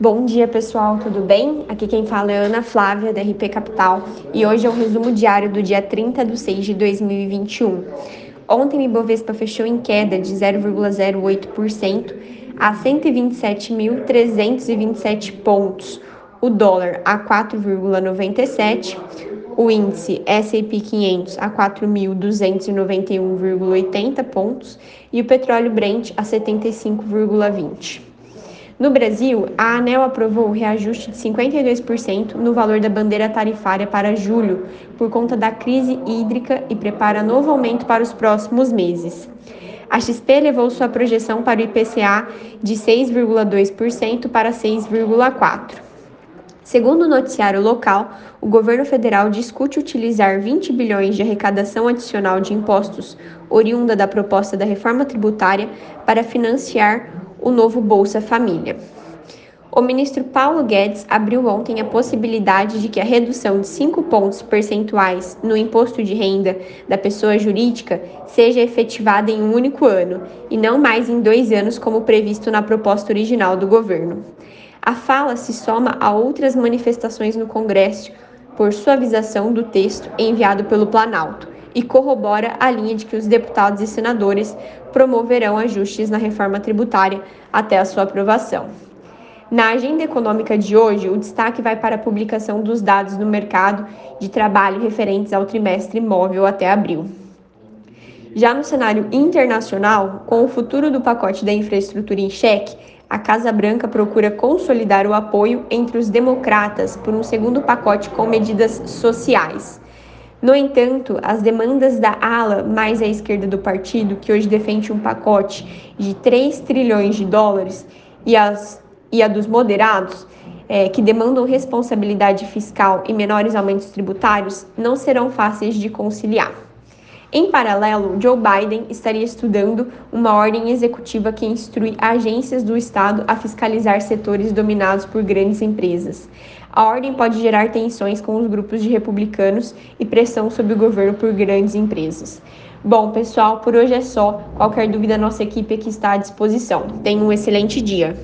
Bom dia, pessoal, tudo bem? Aqui quem fala é Ana Flávia, da RP Capital, e hoje é o resumo diário do dia 30 de 6 de 2021. Ontem o Ibovespa fechou em queda de 0,08% a 127.327 pontos, o dólar a 4,97, o índice S&P 500 a 4.291,80 pontos e o petróleo Brent a 75,20. No Brasil, a ANEL aprovou o reajuste de 52% no valor da bandeira tarifária para julho, por conta da crise hídrica e prepara novo aumento para os próximos meses. A XP levou sua projeção para o IPCA de 6,2% para 6,4%. Segundo o noticiário local, o governo federal discute utilizar 20 bilhões de arrecadação adicional de impostos oriunda da proposta da reforma tributária para financiar o novo Bolsa Família. O ministro Paulo Guedes abriu ontem a possibilidade de que a redução de 5 pontos percentuais no imposto de renda da pessoa jurídica seja efetivada em um único ano e não mais em dois anos, como previsto na proposta original do governo. A fala se soma a outras manifestações no Congresso por suavização do texto enviado pelo Planalto e corrobora a linha de que os deputados e senadores promoverão ajustes na reforma tributária até a sua aprovação. Na agenda econômica de hoje, o destaque vai para a publicação dos dados no mercado de trabalho referentes ao trimestre móvel até abril. Já no cenário internacional, com o futuro do pacote da infraestrutura em xeque, a Casa Branca procura consolidar o apoio entre os democratas por um segundo pacote com medidas sociais. No entanto, as demandas da ala mais à esquerda do partido, que hoje defende um pacote de 3 trilhões de dólares, e, as, e a dos moderados, é, que demandam responsabilidade fiscal e menores aumentos tributários, não serão fáceis de conciliar. Em paralelo, Joe Biden estaria estudando uma ordem executiva que instrui agências do Estado a fiscalizar setores dominados por grandes empresas. A ordem pode gerar tensões com os grupos de republicanos e pressão sobre o governo por grandes empresas. Bom, pessoal, por hoje é só. Qualquer dúvida, nossa equipe aqui está à disposição. Tenha um excelente dia.